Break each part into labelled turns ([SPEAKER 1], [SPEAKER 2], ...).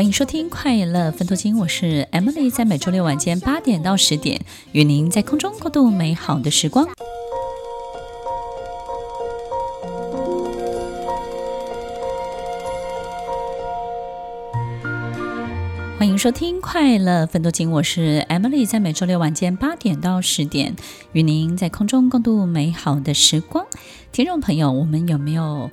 [SPEAKER 1] 欢迎收听《快乐分多精》，我是 Emily，在每周六晚间八点到十点，与您在空中共度美好的时光。欢迎收听《快乐分多精》，我是 Emily，在每周六晚间八点到十点，与您在空中共度美好的时光。听众朋友，我们有没有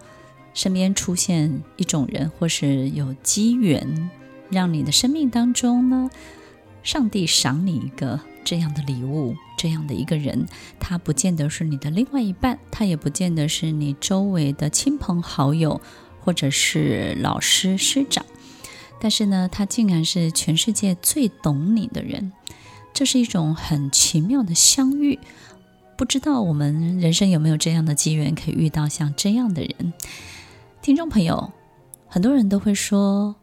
[SPEAKER 1] 身边出现一种人，或是有机缘？让你的生命当中呢，上帝赏你一个这样的礼物，这样的一个人，他不见得是你的另外一半，他也不见得是你周围的亲朋好友，或者是老师师长，但是呢，他竟然是全世界最懂你的人，这是一种很奇妙的相遇。不知道我们人生有没有这样的机缘，可以遇到像这样的人？听众朋友，很多人都会说。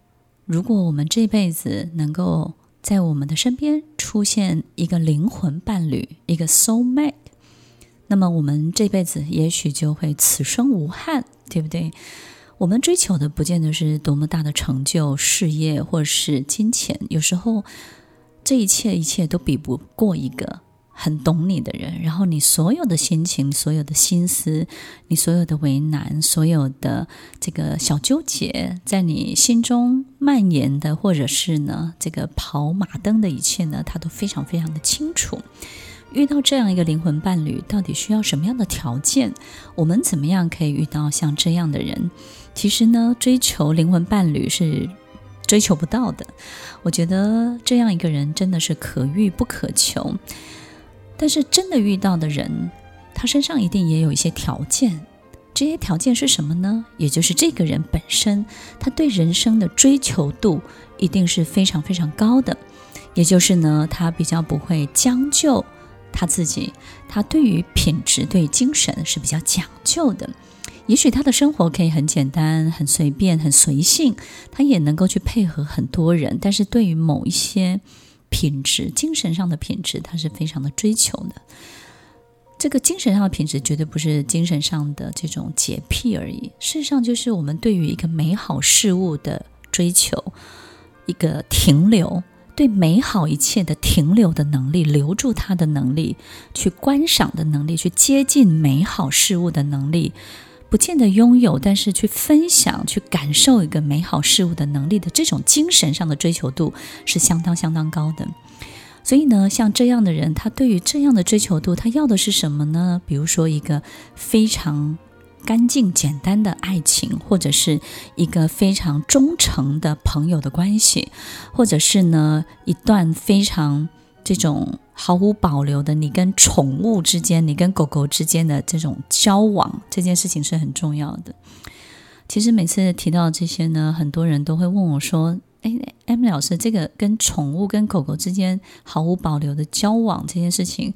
[SPEAKER 1] 如果我们这辈子能够在我们的身边出现一个灵魂伴侣，一个 soul mate，那么我们这辈子也许就会此生无憾，对不对？我们追求的不见得是多么大的成就、事业或是金钱，有时候这一切一切都比不过一个。很懂你的人，然后你所有的心情、所有的心思、你所有的为难、所有的这个小纠结，在你心中蔓延的，或者是呢，这个跑马灯的一切呢，他都非常非常的清楚。遇到这样一个灵魂伴侣，到底需要什么样的条件？我们怎么样可以遇到像这样的人？其实呢，追求灵魂伴侣是追求不到的。我觉得这样一个人真的是可遇不可求。但是真的遇到的人，他身上一定也有一些条件。这些条件是什么呢？也就是这个人本身，他对人生的追求度一定是非常非常高的。也就是呢，他比较不会将就他自己，他对于品质、对精神是比较讲究的。也许他的生活可以很简单、很随便、很随性，他也能够去配合很多人。但是对于某一些，品质，精神上的品质，他是非常的追求的。这个精神上的品质，绝对不是精神上的这种洁癖而已。事实上，就是我们对于一个美好事物的追求，一个停留，对美好一切的停留的能力，留住它的能力，去观赏的能力，去接近美好事物的能力。不见得拥有，但是去分享、去感受一个美好事物的能力的这种精神上的追求度是相当相当高的。所以呢，像这样的人，他对于这样的追求度，他要的是什么呢？比如说一个非常干净简单的爱情，或者是一个非常忠诚的朋友的关系，或者是呢一段非常这种。毫无保留的，你跟宠物之间，你跟狗狗之间的这种交往，这件事情是很重要的。其实每次提到这些呢，很多人都会问我说：“哎，M 老师，这个跟宠物、跟狗狗之间毫无保留的交往这件事情，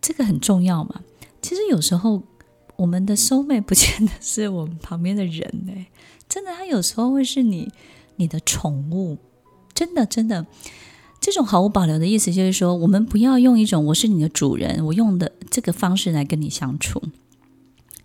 [SPEAKER 1] 这个很重要吗？”其实有时候我们的收妹不见得是我们旁边的人呢，真的，他有时候会是你你的宠物，真的，真的。这种毫无保留的意思就是说，我们不要用一种“我是你的主人，我用的这个方式来跟你相处”，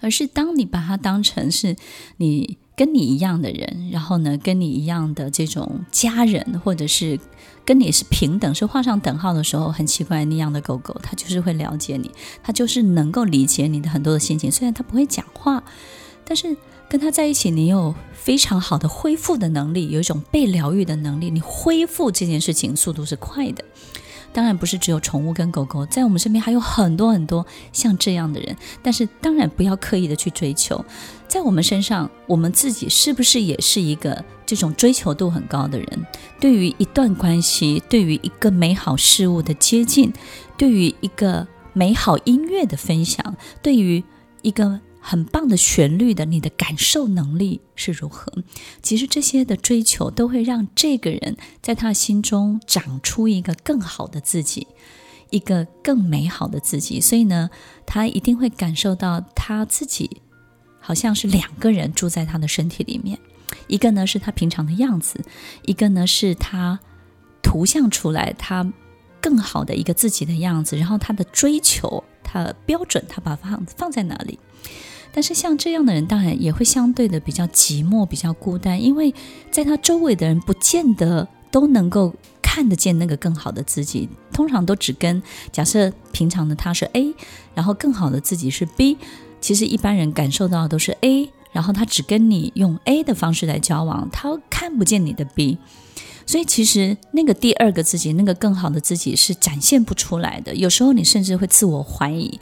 [SPEAKER 1] 而是当你把它当成是你跟你一样的人，然后呢，跟你一样的这种家人，或者是跟你是平等，是画上等号的时候，很奇怪，那样的狗狗它就是会了解你，它就是能够理解你的很多的心情，虽然它不会讲话，但是。跟他在一起，你有非常好的恢复的能力，有一种被疗愈的能力。你恢复这件事情速度是快的。当然不是只有宠物跟狗狗，在我们身边还有很多很多像这样的人。但是当然不要刻意的去追求，在我们身上，我们自己是不是也是一个这种追求度很高的人？对于一段关系，对于一个美好事物的接近，对于一个美好音乐的分享，对于一个很棒的旋律的你的感受能力是如何？其实这些的追求都会让这个人在他心中长出一个更好的自己，一个更美好的自己。所以呢，他一定会感受到他自己好像是两个人住在他的身体里面，一个呢是他平常的样子，一个呢是他图像出来他更好的一个自己的样子。然后他的追求，他标准，他把放放在哪里？但是像这样的人，当然也会相对的比较寂寞、比较孤单，因为在他周围的人不见得都能够看得见那个更好的自己，通常都只跟假设平常的他是 A，然后更好的自己是 B，其实一般人感受到的都是 A，然后他只跟你用 A 的方式来交往，他看不见你的 B，所以其实那个第二个自己，那个更好的自己是展现不出来的，有时候你甚至会自我怀疑。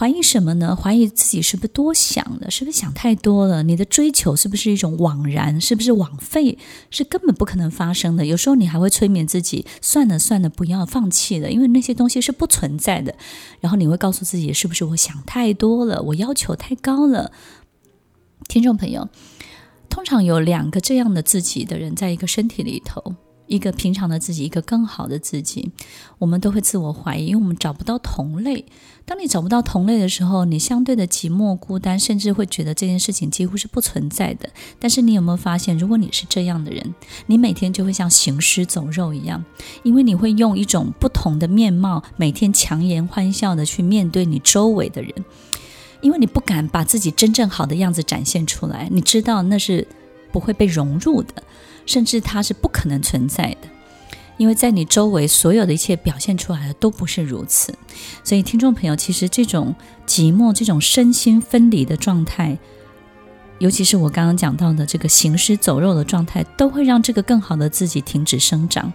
[SPEAKER 1] 怀疑什么呢？怀疑自己是不是多想了？是不是想太多了？你的追求是不是一种枉然？是不是枉费？是根本不可能发生的。有时候你还会催眠自己：算了算了，不要放弃了，因为那些东西是不存在的。然后你会告诉自己：是不是我想太多了？我要求太高了？听众朋友，通常有两个这样的自己的人在一个身体里头。一个平常的自己，一个更好的自己，我们都会自我怀疑，因为我们找不到同类。当你找不到同类的时候，你相对的寂寞、孤单，甚至会觉得这件事情几乎是不存在的。但是你有没有发现，如果你是这样的人，你每天就会像行尸走肉一样，因为你会用一种不同的面貌，每天强颜欢笑的去面对你周围的人，因为你不敢把自己真正好的样子展现出来，你知道那是不会被融入的。甚至它是不可能存在的，因为在你周围所有的一切表现出来的都不是如此。所以，听众朋友，其实这种寂寞、这种身心分离的状态，尤其是我刚刚讲到的这个行尸走肉的状态，都会让这个更好的自己停止生长。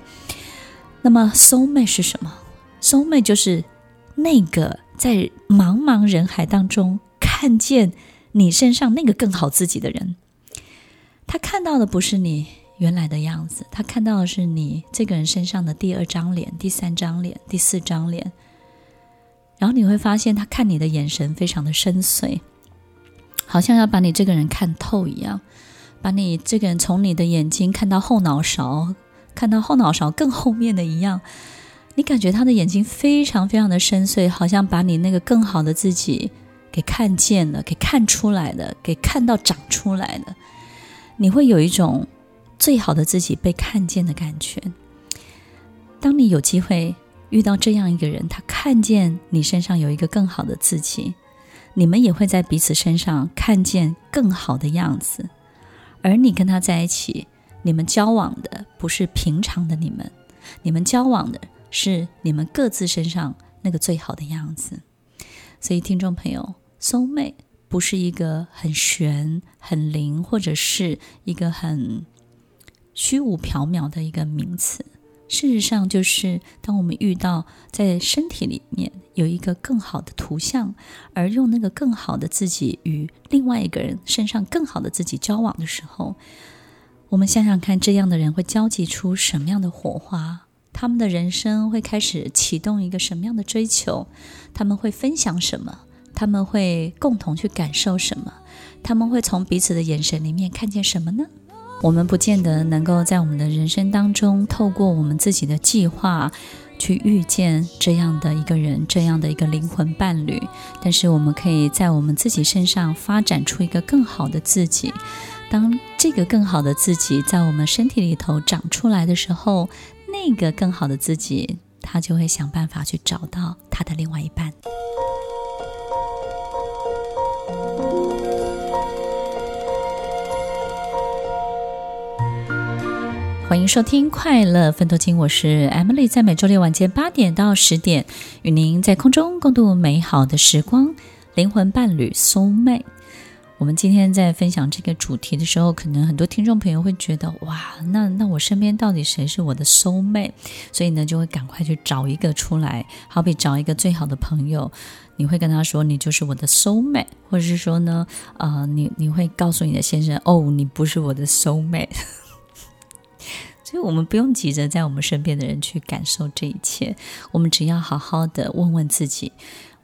[SPEAKER 1] 那么，soul mate 是什么？soul mate 就是那个在茫茫人海当中看见你身上那个更好自己的人，他看到的不是你。原来的样子，他看到的是你这个人身上的第二张脸、第三张脸、第四张脸，然后你会发现，他看你的眼神非常的深邃，好像要把你这个人看透一样，把你这个人从你的眼睛看到后脑勺，看到后脑勺更后面的一样，你感觉他的眼睛非常非常的深邃，好像把你那个更好的自己给看见了，给看出来了，给看到长出来了，你会有一种。最好的自己被看见的感觉。当你有机会遇到这样一个人，他看见你身上有一个更好的自己，你们也会在彼此身上看见更好的样子。而你跟他在一起，你们交往的不是平常的你们，你们交往的是你们各自身上那个最好的样子。所以，听众朋友，soul mate 不是一个很玄、很灵，或者是一个很。虚无缥缈的一个名词，事实上就是当我们遇到在身体里面有一个更好的图像，而用那个更好的自己与另外一个人身上更好的自己交往的时候，我们想想看，这样的人会交集出什么样的火花？他们的人生会开始启动一个什么样的追求？他们会分享什么？他们会共同去感受什么？他们会从彼此的眼神里面看见什么呢？我们不见得能够在我们的人生当中，透过我们自己的计划去遇见这样的一个人，这样的一个灵魂伴侣。但是，我们可以在我们自己身上发展出一个更好的自己。当这个更好的自己在我们身体里头长出来的时候，那个更好的自己，他就会想办法去找到他的另外一半。收听《快乐分多金》，我是 Emily，在每周六晚间八点到十点，与您在空中共度美好的时光。灵魂伴侣 Soul Mate。我们今天在分享这个主题的时候，可能很多听众朋友会觉得，哇，那那我身边到底谁是我的 Soul Mate？所以呢，就会赶快去找一个出来，好比找一个最好的朋友，你会跟他说，你就是我的 Soul Mate，或者是说呢，呃，你你会告诉你的先生，哦，你不是我的 Soul Mate。所以我们不用急着在我们身边的人去感受这一切，我们只要好好的问问自己，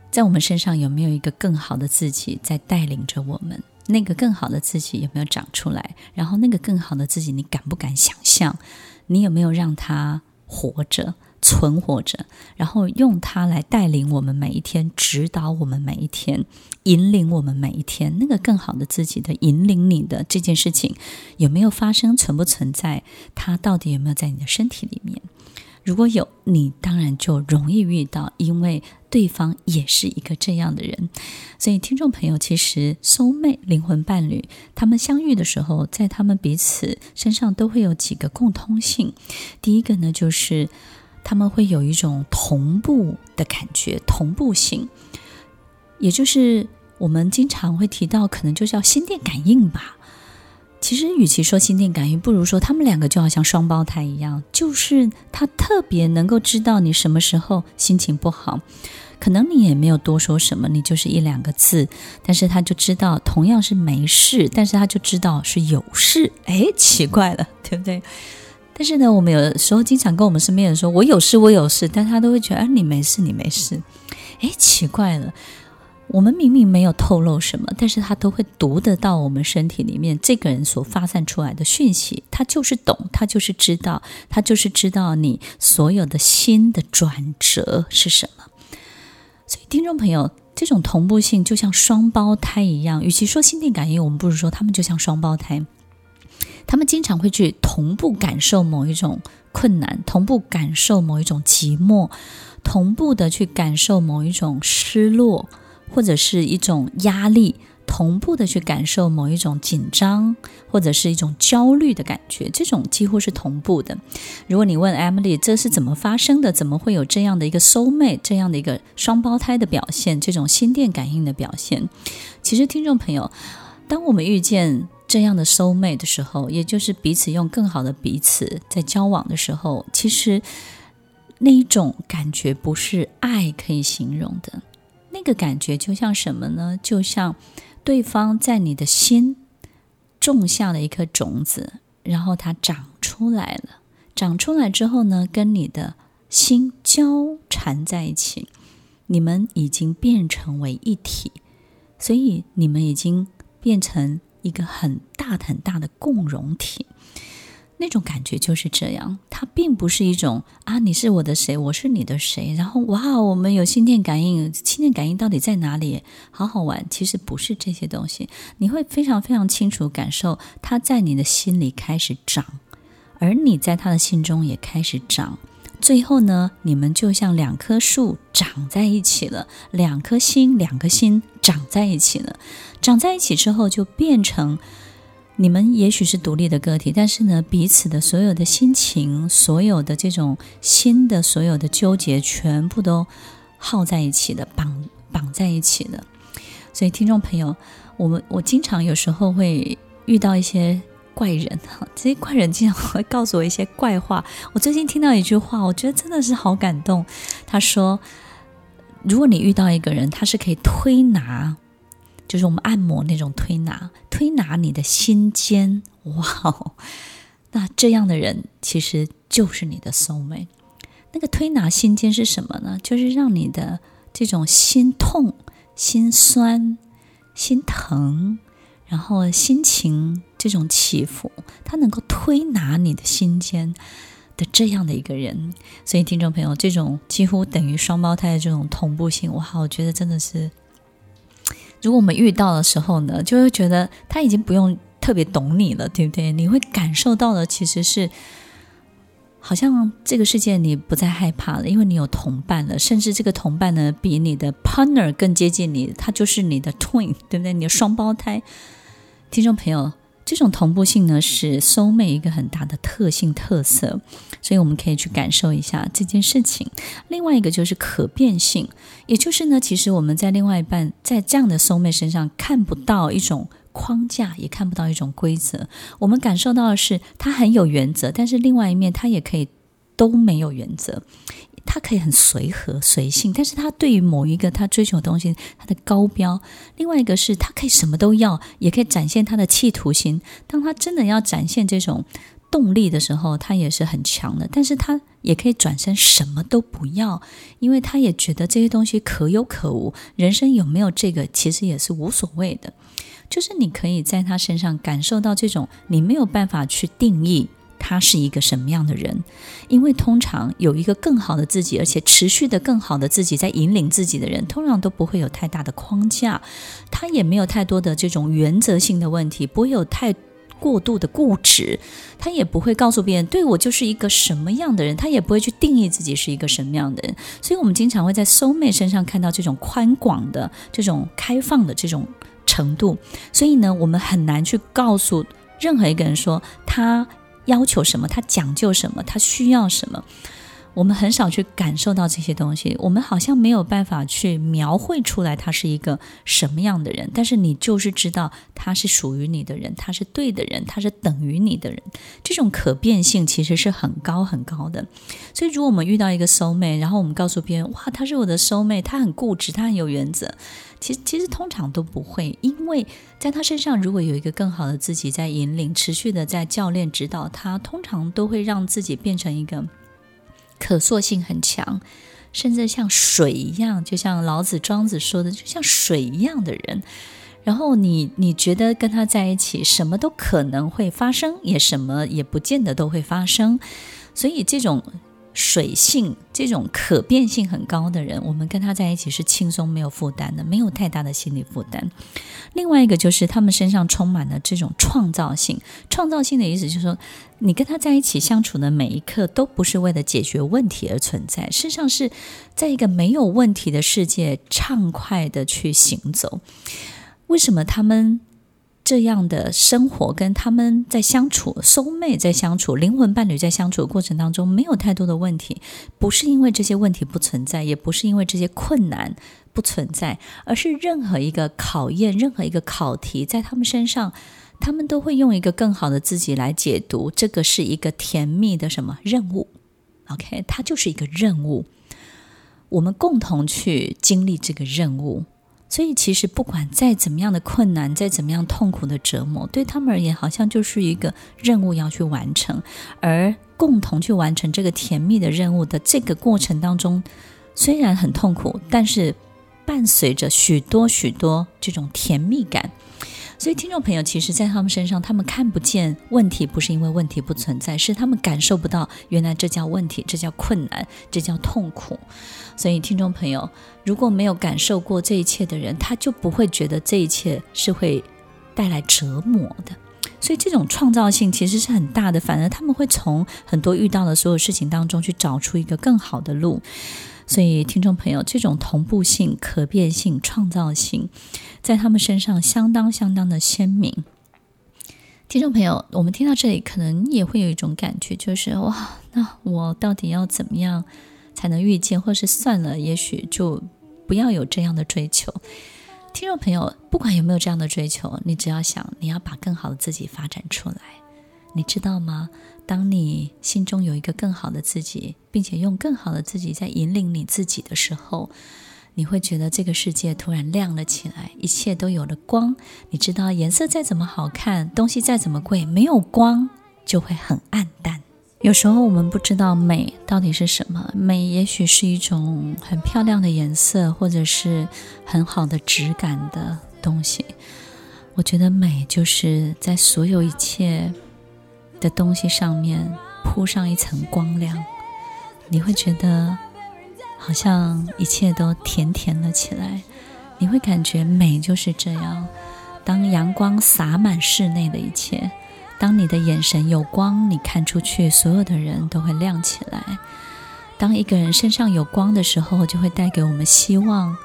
[SPEAKER 1] 在我们身上有没有一个更好的自己在带领着我们？那个更好的自己有没有长出来？然后那个更好的自己，你敢不敢想象？你有没有让他活着？存活着，然后用它来带领我们每一天，指导我们每一天，引领我们每一天。那个更好的自己的引领你的这件事情有没有发生？存不存在？它到底有没有在你的身体里面？如果有，你当然就容易遇到，因为对方也是一个这样的人。所以，听众朋友，其实 soul mate 灵魂伴侣，他们相遇的时候，在他们彼此身上都会有几个共通性。第一个呢，就是。他们会有一种同步的感觉，同步性，也就是我们经常会提到，可能就叫心电感应吧。其实，与其说心电感应，不如说他们两个就好像双胞胎一样，就是他特别能够知道你什么时候心情不好，可能你也没有多说什么，你就是一两个字，但是他就知道同样是没事，但是他就知道是有事。哎，奇怪了，对不对？但是呢，我们有的时候经常跟我们身边人说：“我有事，我有事。”但他都会觉得：“哎，你没事，你没事。”哎，奇怪了，我们明明没有透露什么，但是他都会读得到我们身体里面这个人所发散出来的讯息。他就是懂，他就是知道，他就是知道你所有的心的转折是什么。所以，听众朋友，这种同步性就像双胞胎一样。与其说心电感应，我们不如说他们就像双胞胎。他们经常会去同步感受某一种困难，同步感受某一种寂寞，同步的去感受某一种失落，或者是一种压力，同步的去感受某一种紧张，或者是一种焦虑的感觉。这种几乎是同步的。如果你问 Emily 这是怎么发生的？怎么会有这样的一个 soul mate，这样的一个双胞胎的表现？这种心电感应的表现？其实，听众朋友，当我们遇见。这样的 soul mate 的时候，也就是彼此用更好的彼此在交往的时候，其实那一种感觉不是爱可以形容的。那个感觉就像什么呢？就像对方在你的心种下了一颗种子，然后它长出来了。长出来之后呢，跟你的心交缠在一起，你们已经变成为一体，所以你们已经变成。一个很大很大的共融体，那种感觉就是这样。它并不是一种啊，你是我的谁，我是你的谁，然后哇，我们有心电感应，心电感应到底在哪里？好好玩。其实不是这些东西，你会非常非常清楚感受，它在你的心里开始长，而你在他的心中也开始长。最后呢，你们就像两棵树长在一起了，两颗心，两颗心长在一起了。长在一起之后，就变成你们也许是独立的个体，但是呢，彼此的所有的心情，所有的这种心的所有的纠结，全部都耗在一起的，绑绑在一起的。所以，听众朋友，我们我经常有时候会遇到一些。怪人哈，这些怪人经常会告诉我一些怪话。我最近听到一句话，我觉得真的是好感动。他说：“如果你遇到一个人，他是可以推拿，就是我们按摩那种推拿，推拿你的心间，哇哦，那这样的人其实就是你的 soul mate。那个推拿心间是什么呢？就是让你的这种心痛、心酸、心疼。”然后心情这种起伏，他能够推拿你的心间的这样的一个人，所以听众朋友，这种几乎等于双胞胎的这种同步性，哇，我觉得真的是，如果我们遇到的时候呢，就会觉得他已经不用特别懂你了，对不对？你会感受到的其实是，好像这个世界你不再害怕了，因为你有同伴了，甚至这个同伴呢，比你的 partner 更接近你，他就是你的 twin，对不对？你的双胞胎。听众朋友，这种同步性呢，是 soul mate 一个很大的特性特色，所以我们可以去感受一下这件事情。另外一个就是可变性，也就是呢，其实我们在另外一半在这样的 soul mate 身上看不到一种框架，也看不到一种规则。我们感受到的是他很有原则，但是另外一面他也可以都没有原则。他可以很随和随性，但是他对于某一个他追求的东西，他的高标；另外一个是他可以什么都要，也可以展现他的企图心。当他真的要展现这种动力的时候，他也是很强的，但是他也可以转身什么都不要，因为他也觉得这些东西可有可无，人生有没有这个其实也是无所谓的。就是你可以在他身上感受到这种你没有办法去定义他是一个什么样的人，因为通常有一个更好的自己，而且持续的更好的自己在引领自己的人，通常都不会有太大的框架，他也没有太多的这种原则性的问题，不会有太。过度的固执，他也不会告诉别人，对我就是一个什么样的人，他也不会去定义自己是一个什么样的人。所以，我们经常会在 soulmate 身上看到这种宽广的、这种开放的这种程度。所以呢，我们很难去告诉任何一个人说他要求什么，他讲究什么，他需要什么。我们很少去感受到这些东西，我们好像没有办法去描绘出来他是一个什么样的人。但是你就是知道他是属于你的人，他是对的人，他是等于你的人。这种可变性其实是很高很高的。所以，如果我们遇到一个 soul mate，然后我们告诉别人：“哇，他是我的 soul mate，他很固执，他很有原则。”其实，其实通常都不会，因为在他身上如果有一个更好的自己在引领，持续的在教练指导他，通常都会让自己变成一个。可塑性很强，甚至像水一样，就像老子、庄子说的，就像水一样的人。然后你你觉得跟他在一起，什么都可能会发生，也什么也不见得都会发生。所以这种。水性这种可变性很高的人，我们跟他在一起是轻松没有负担的，没有太大的心理负担。另外一个就是他们身上充满了这种创造性。创造性的意思就是说，你跟他在一起相处的每一刻都不是为了解决问题而存在，事实上是在一个没有问题的世界畅快的去行走。为什么他们？这样的生活跟他们在相处，soul mate 在相处，灵魂伴侣在相处的过程当中，没有太多的问题，不是因为这些问题不存在，也不是因为这些困难不存在，而是任何一个考验，任何一个考题，在他们身上，他们都会用一个更好的自己来解读，这个是一个甜蜜的什么任务？OK，它就是一个任务，我们共同去经历这个任务。所以，其实不管再怎么样的困难，再怎么样痛苦的折磨，对他们而言，好像就是一个任务要去完成。而共同去完成这个甜蜜的任务的这个过程当中，虽然很痛苦，但是伴随着许多许多这种甜蜜感。所以，听众朋友，其实，在他们身上，他们看不见问题，不是因为问题不存在，是他们感受不到，原来这叫问题，这叫困难，这叫痛苦。所以，听众朋友，如果没有感受过这一切的人，他就不会觉得这一切是会带来折磨的。所以，这种创造性其实是很大的，反而他们会从很多遇到的所有事情当中去找出一个更好的路。所以，听众朋友，这种同步性、可变性、创造性，在他们身上相当相当的鲜明。听众朋友，我们听到这里，可能也会有一种感觉，就是哇，那我到底要怎么样才能遇见，或是算了，也许就不要有这样的追求。听众朋友，不管有没有这样的追求，你只要想，你要把更好的自己发展出来，你知道吗？当你心中有一个更好的自己，并且用更好的自己在引领你自己的时候，你会觉得这个世界突然亮了起来，一切都有了光。你知道，颜色再怎么好看，东西再怎么贵，没有光就会很暗淡。有时候我们不知道美到底是什么，美也许是一种很漂亮的颜色，或者是很好的质感的东西。我觉得美就是在所有一切。的东西上面铺上一层光亮，你会觉得好像一切都甜甜了起来。你会感觉美就是这样。当阳光洒满室内的一切，当你的眼神有光，你看出去，所有的人都会亮起来。当一个人身上有光的时候，就会带给我们希望。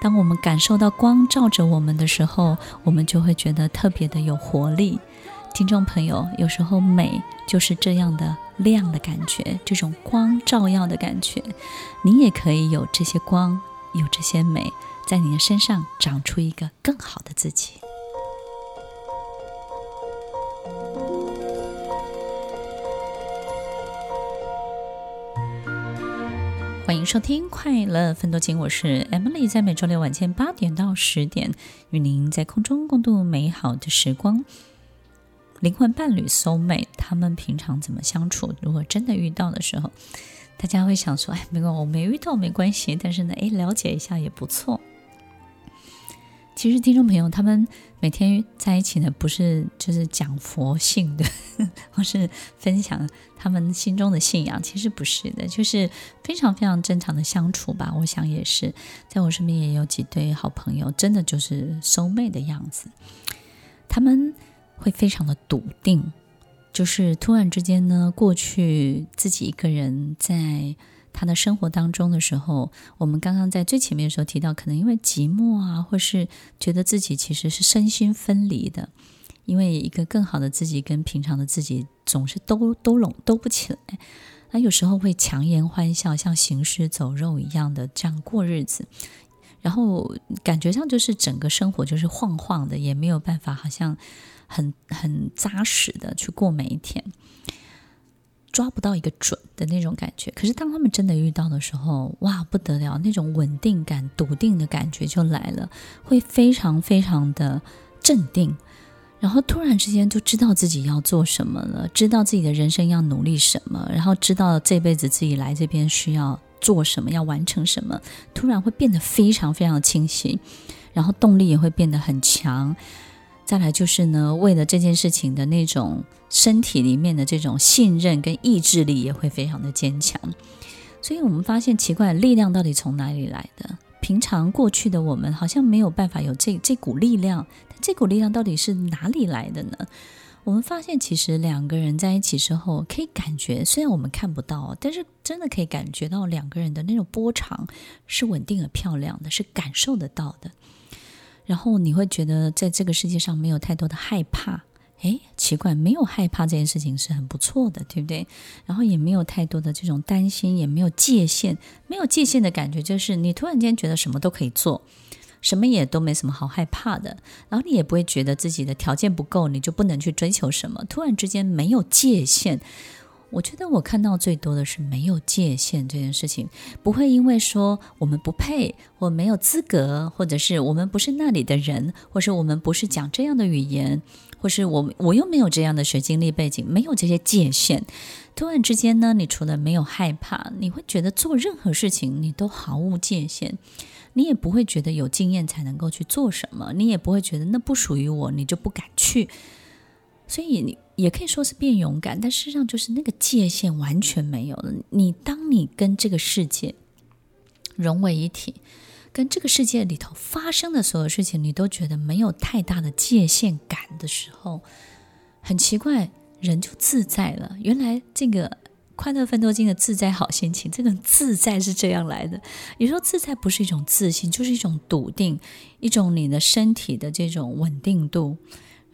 [SPEAKER 1] 当我们感受到光照着我们的时候，我们就会觉得特别的有活力。听众朋友，有时候美就是这样的亮的感觉，这种光照耀的感觉，你也可以有这些光，有这些美，在你的身上长出一个更好的自己。欢迎收听《快乐奋斗经》，我是 Emily，在每周六晚间八点到十点，与您在空中共度美好的时光。灵魂伴侣 soul mate，他们平常怎么相处？如果真的遇到的时候，大家会想说：“哎，没关，我没遇到没关系。”但是呢，哎，了解一下也不错。其实听众朋友，他们每天在一起呢，不是就是讲佛性的，或是分享他们心中的信仰，其实不是的，就是非常非常正常的相处吧。我想也是，在我身边也有几对好朋友，真的就是收妹的样子。他们会非常的笃定，就是突然之间呢，过去自己一个人在。他的生活当中的时候，我们刚刚在最前面的时候提到，可能因为寂寞啊，或是觉得自己其实是身心分离的，因为一个更好的自己跟平常的自己总是都都拢都不起来，那有时候会强颜欢笑，像行尸走肉一样的这样过日子，然后感觉上就是整个生活就是晃晃的，也没有办法好像很很扎实的去过每一天。抓不到一个准的那种感觉，可是当他们真的遇到的时候，哇，不得了，那种稳定感、笃定的感觉就来了，会非常非常的镇定，然后突然之间就知道自己要做什么了，知道自己的人生要努力什么，然后知道这辈子自己来这边需要做什么，要完成什么，突然会变得非常非常清晰，然后动力也会变得很强。再来就是呢，为了这件事情的那种身体里面的这种信任跟意志力也会非常的坚强，所以我们发现奇怪，力量到底从哪里来的？平常过去的我们好像没有办法有这这股力量，但这股力量到底是哪里来的呢？我们发现其实两个人在一起之后，可以感觉，虽然我们看不到，但是真的可以感觉到两个人的那种波长是稳定而漂亮的，是感受得到的。然后你会觉得在这个世界上没有太多的害怕，诶，奇怪，没有害怕这件事情是很不错的，对不对？然后也没有太多的这种担心，也没有界限，没有界限的感觉就是你突然间觉得什么都可以做，什么也都没什么好害怕的，然后你也不会觉得自己的条件不够，你就不能去追求什么，突然之间没有界限。我觉得我看到最多的是没有界限这件事情，不会因为说我们不配，或没有资格，或者是我们不是那里的人，或是我们不是讲这样的语言，或是我我又没有这样的学经历背景，没有这些界限。突然之间呢，你除了没有害怕，你会觉得做任何事情你都毫无界限，你也不会觉得有经验才能够去做什么，你也不会觉得那不属于我，你就不敢去。所以你也可以说是变勇敢，但事实上就是那个界限完全没有了。你当你跟这个世界融为一体，跟这个世界里头发生的所有事情，你都觉得没有太大的界限感的时候，很奇怪，人就自在了。原来这个快乐分多金的自在好心情，这个自在是这样来的。有时候自在不是一种自信，就是一种笃定，一种你的身体的这种稳定度。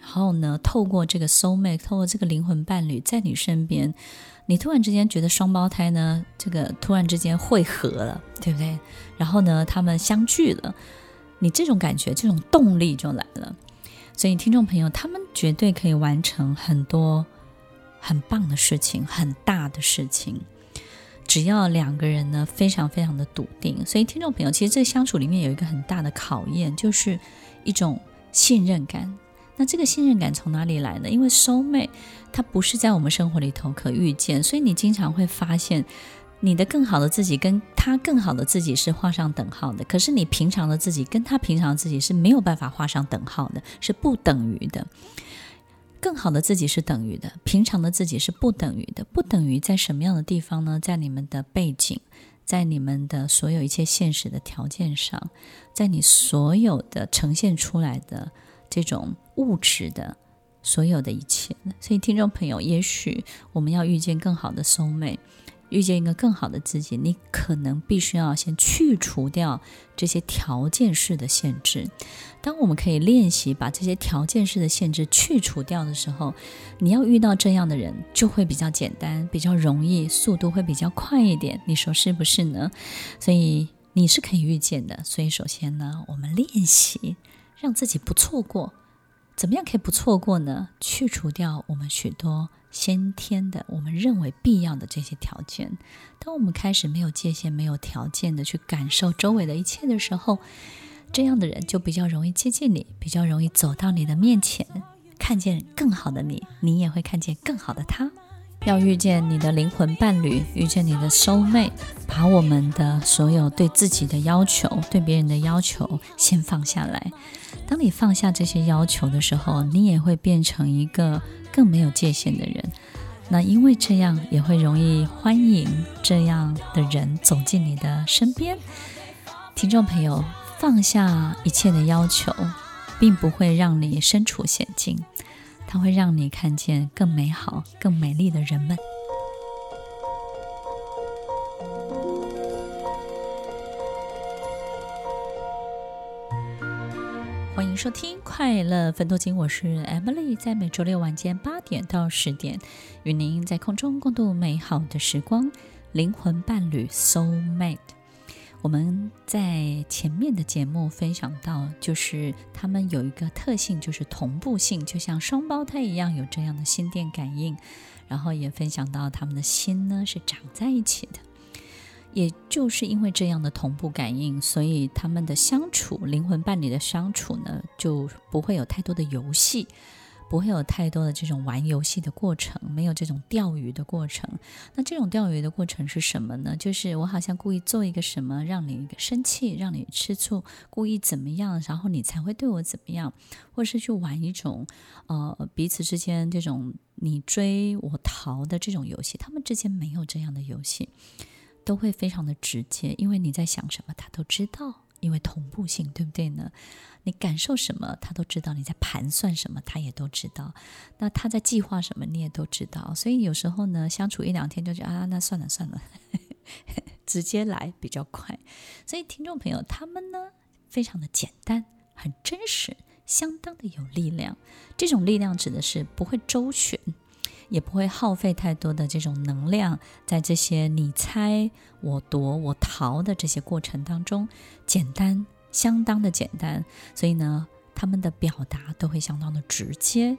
[SPEAKER 1] 然后呢，透过这个 soul mate，透过这个灵魂伴侣在你身边，你突然之间觉得双胞胎呢，这个突然之间汇合了，对不对？然后呢，他们相聚了，你这种感觉，这种动力就来了。所以，听众朋友，他们绝对可以完成很多很棒的事情，很大的事情，只要两个人呢非常非常的笃定。所以，听众朋友，其实这相处里面有一个很大的考验，就是一种信任感。那这个信任感从哪里来呢？因为 soul mate 它不是在我们生活里头可遇见，所以你经常会发现，你的更好的自己跟他更好的自己是画上等号的。可是你平常的自己跟他平常的自己是没有办法画上等号的，是不等于的。更好的自己是等于的，平常的自己是不等于的。不等于在什么样的地方呢？在你们的背景，在你们的所有一切现实的条件上，在你所有的呈现出来的。这种物质的所有的一切，所以听众朋友，也许我们要遇见更好的 soul mate，遇见一个更好的自己，你可能必须要先去除掉这些条件式的限制。当我们可以练习把这些条件式的限制去除掉的时候，你要遇到这样的人就会比较简单，比较容易，速度会比较快一点。你说是不是呢？所以你是可以遇见的。所以首先呢，我们练习。让自己不错过，怎么样可以不错过呢？去除掉我们许多先天的、我们认为必要的这些条件。当我们开始没有界限、没有条件的去感受周围的一切的时候，这样的人就比较容易接近你，比较容易走到你的面前。看见更好的你，你也会看见更好的他。要遇见你的灵魂伴侣，遇见你的 soul mate，把我们的所有对自己的要求、对别人的要求先放下来。当你放下这些要求的时候，你也会变成一个更没有界限的人。那因为这样，也会容易欢迎这样的人走进你的身边。听众朋友，放下一切的要求，并不会让你身处险境。它会让你看见更美好、更美丽的人们。收听《快乐分多金》，我是 Emily，在每周六晚间八点到十点，与您在空中共度美好的时光。灵魂伴侣，Soul Mate。我们在前面的节目分享到，就是他们有一个特性，就是同步性，就像双胞胎一样，有这样的心电感应。然后也分享到他们的心呢是长在一起的，也就是因为这样的同步感应，所以他们的相处，灵魂伴侣的相处呢，就不会有太多的游戏。不会有太多的这种玩游戏的过程，没有这种钓鱼的过程。那这种钓鱼的过程是什么呢？就是我好像故意做一个什么，让你生气，让你吃醋，故意怎么样，然后你才会对我怎么样，或者是去玩一种呃彼此之间这种你追我逃的这种游戏。他们之间没有这样的游戏，都会非常的直接，因为你在想什么，他都知道。因为同步性，对不对呢？你感受什么，他都知道；你在盘算什么，他也都知道。那他在计划什么，你也都知道。所以有时候呢，相处一两天就觉得啊，那算了算了，直接来比较快。所以听众朋友，他们呢，非常的简单，很真实，相当的有力量。这种力量指的是不会周旋。也不会耗费太多的这种能量，在这些你猜我夺我逃的这些过程当中，简单，相当的简单。所以呢，他们的表达都会相当的直接，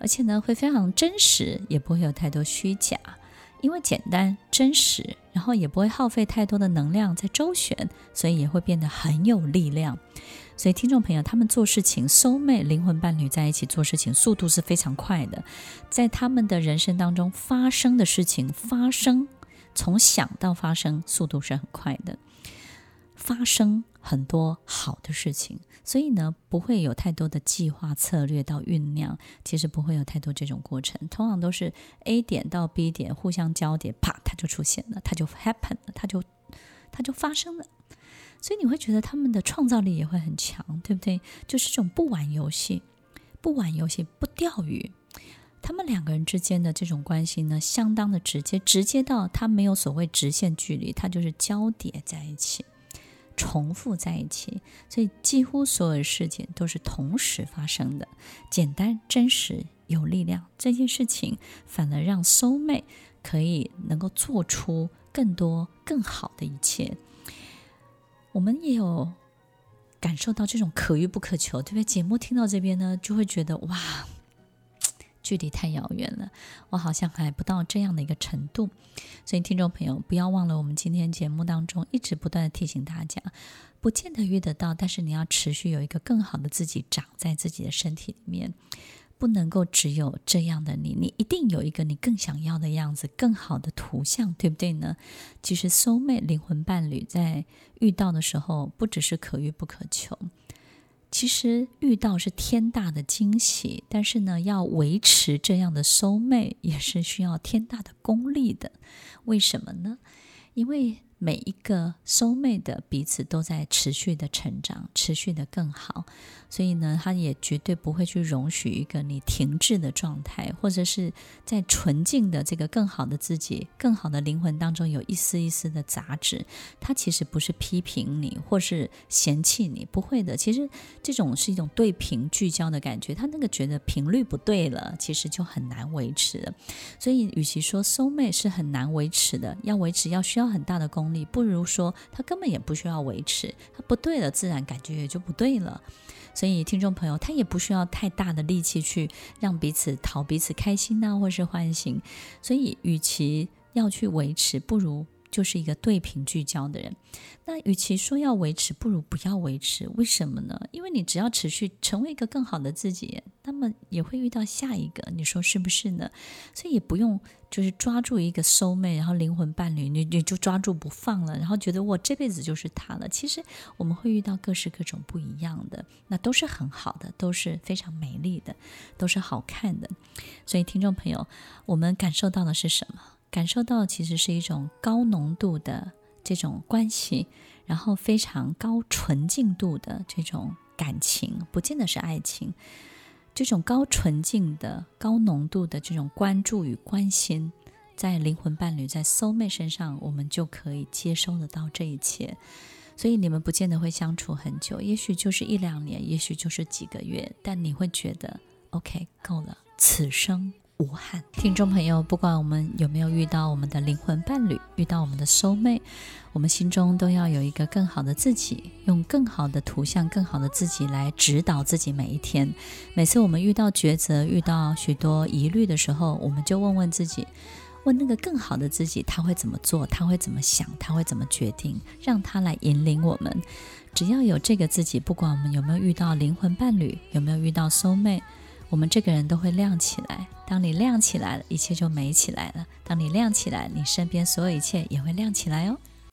[SPEAKER 1] 而且呢，会非常真实，也不会有太多虚假。因为简单真实，然后也不会耗费太多的能量在周旋，所以也会变得很有力量。所以，听众朋友，他们做事情，soul mate 灵魂伴侣在一起做事情，速度是非常快的。在他们的人生当中发生的事情，发生从想到发生，速度是很快的，发生很多好的事情。所以呢，不会有太多的计划策略到酝酿，其实不会有太多这种过程。通常都是 A 点到 B 点互相交叠，啪，它就出现了，它就 happen 了，它就它就发生了。所以你会觉得他们的创造力也会很强，对不对？就是这种不玩游戏、不玩游戏、不钓鱼，他们两个人之间的这种关系呢，相当的直接，直接到他没有所谓直线距离，他就是交叠在一起，重复在一起，所以几乎所有的事情都是同时发生的，简单、真实、有力量。这件事情反而让 soul mate 可以能够做出更多、更好的一切。我们也有感受到这种可遇不可求，对不对？节目听到这边呢，就会觉得哇，距离太遥远了，我好像还不到这样的一个程度。所以，听众朋友，不要忘了，我们今天节目当中一直不断的提醒大家，不见得遇得到，但是你要持续有一个更好的自己长在自己的身体里面。不能够只有这样的你，你一定有一个你更想要的样子，更好的图像，对不对呢？其实，soul mate 灵魂伴侣在遇到的时候，不只是可遇不可求，其实遇到是天大的惊喜。但是呢，要维持这样的 soul mate 也是需要天大的功力的。为什么呢？因为每一个 soul mate 的彼此都在持续的成长，持续的更好。所以呢，他也绝对不会去容许一个你停滞的状态，或者是在纯净的这个更好的自己、更好的灵魂当中有一丝一丝的杂质。他其实不是批评你，或是嫌弃你，不会的。其实这种是一种对频聚焦的感觉。他那个觉得频率不对了，其实就很难维持。所以，与其说 soul mate 是很难维持的，要维持要需要很大的功不如说他根本也不需要维持。他不对了，自然感觉也就不对了。所以，听众朋友，他也不需要太大的力气去让彼此讨彼此开心呐、或是唤醒。所以，与其要去维持，不如就是一个对频聚焦的人。那与其说要维持，不如不要维持。为什么呢？因为你只要持续成为一个更好的自己，那么也会遇到下一个。你说是不是呢？所以也不用就是抓住一个 soul mate，然后灵魂伴侣，你你就抓住不放了，然后觉得我这辈子就是他了。其实我们会遇到各式各种不一样的，那都是很好的，都是非常美丽的，都是好看的。所以听众朋友，我们感受到的是什么？感受到其实是一种高浓度的。这种关系，然后非常高纯净度的这种感情，不见得是爱情。这种高纯净的、高浓度的这种关注与关心，在灵魂伴侣、在 soul mate 身上，我们就可以接收得到这一切。所以你们不见得会相处很久，也许就是一两年，也许就是几个月，但你会觉得 OK，够了，此生。无憾，听众朋友，不管我们有没有遇到我们的灵魂伴侣，遇到我们的 soul mate，我们心中都要有一个更好的自己，用更好的图像、更好的自己来指导自己每一天。每次我们遇到抉择、遇到许多疑虑的时候，我们就问问自己，问那个更好的自己，他会怎么做？他会怎么想？他会怎么决定？让他来引领我们。只要有这个自己，不管我们有没有遇到灵魂伴侣，有没有遇到 soul mate，我们这个人都会亮起来。当你亮起来了，一切就美起来了。当你亮起来，你身边所有一切也会亮起来哦。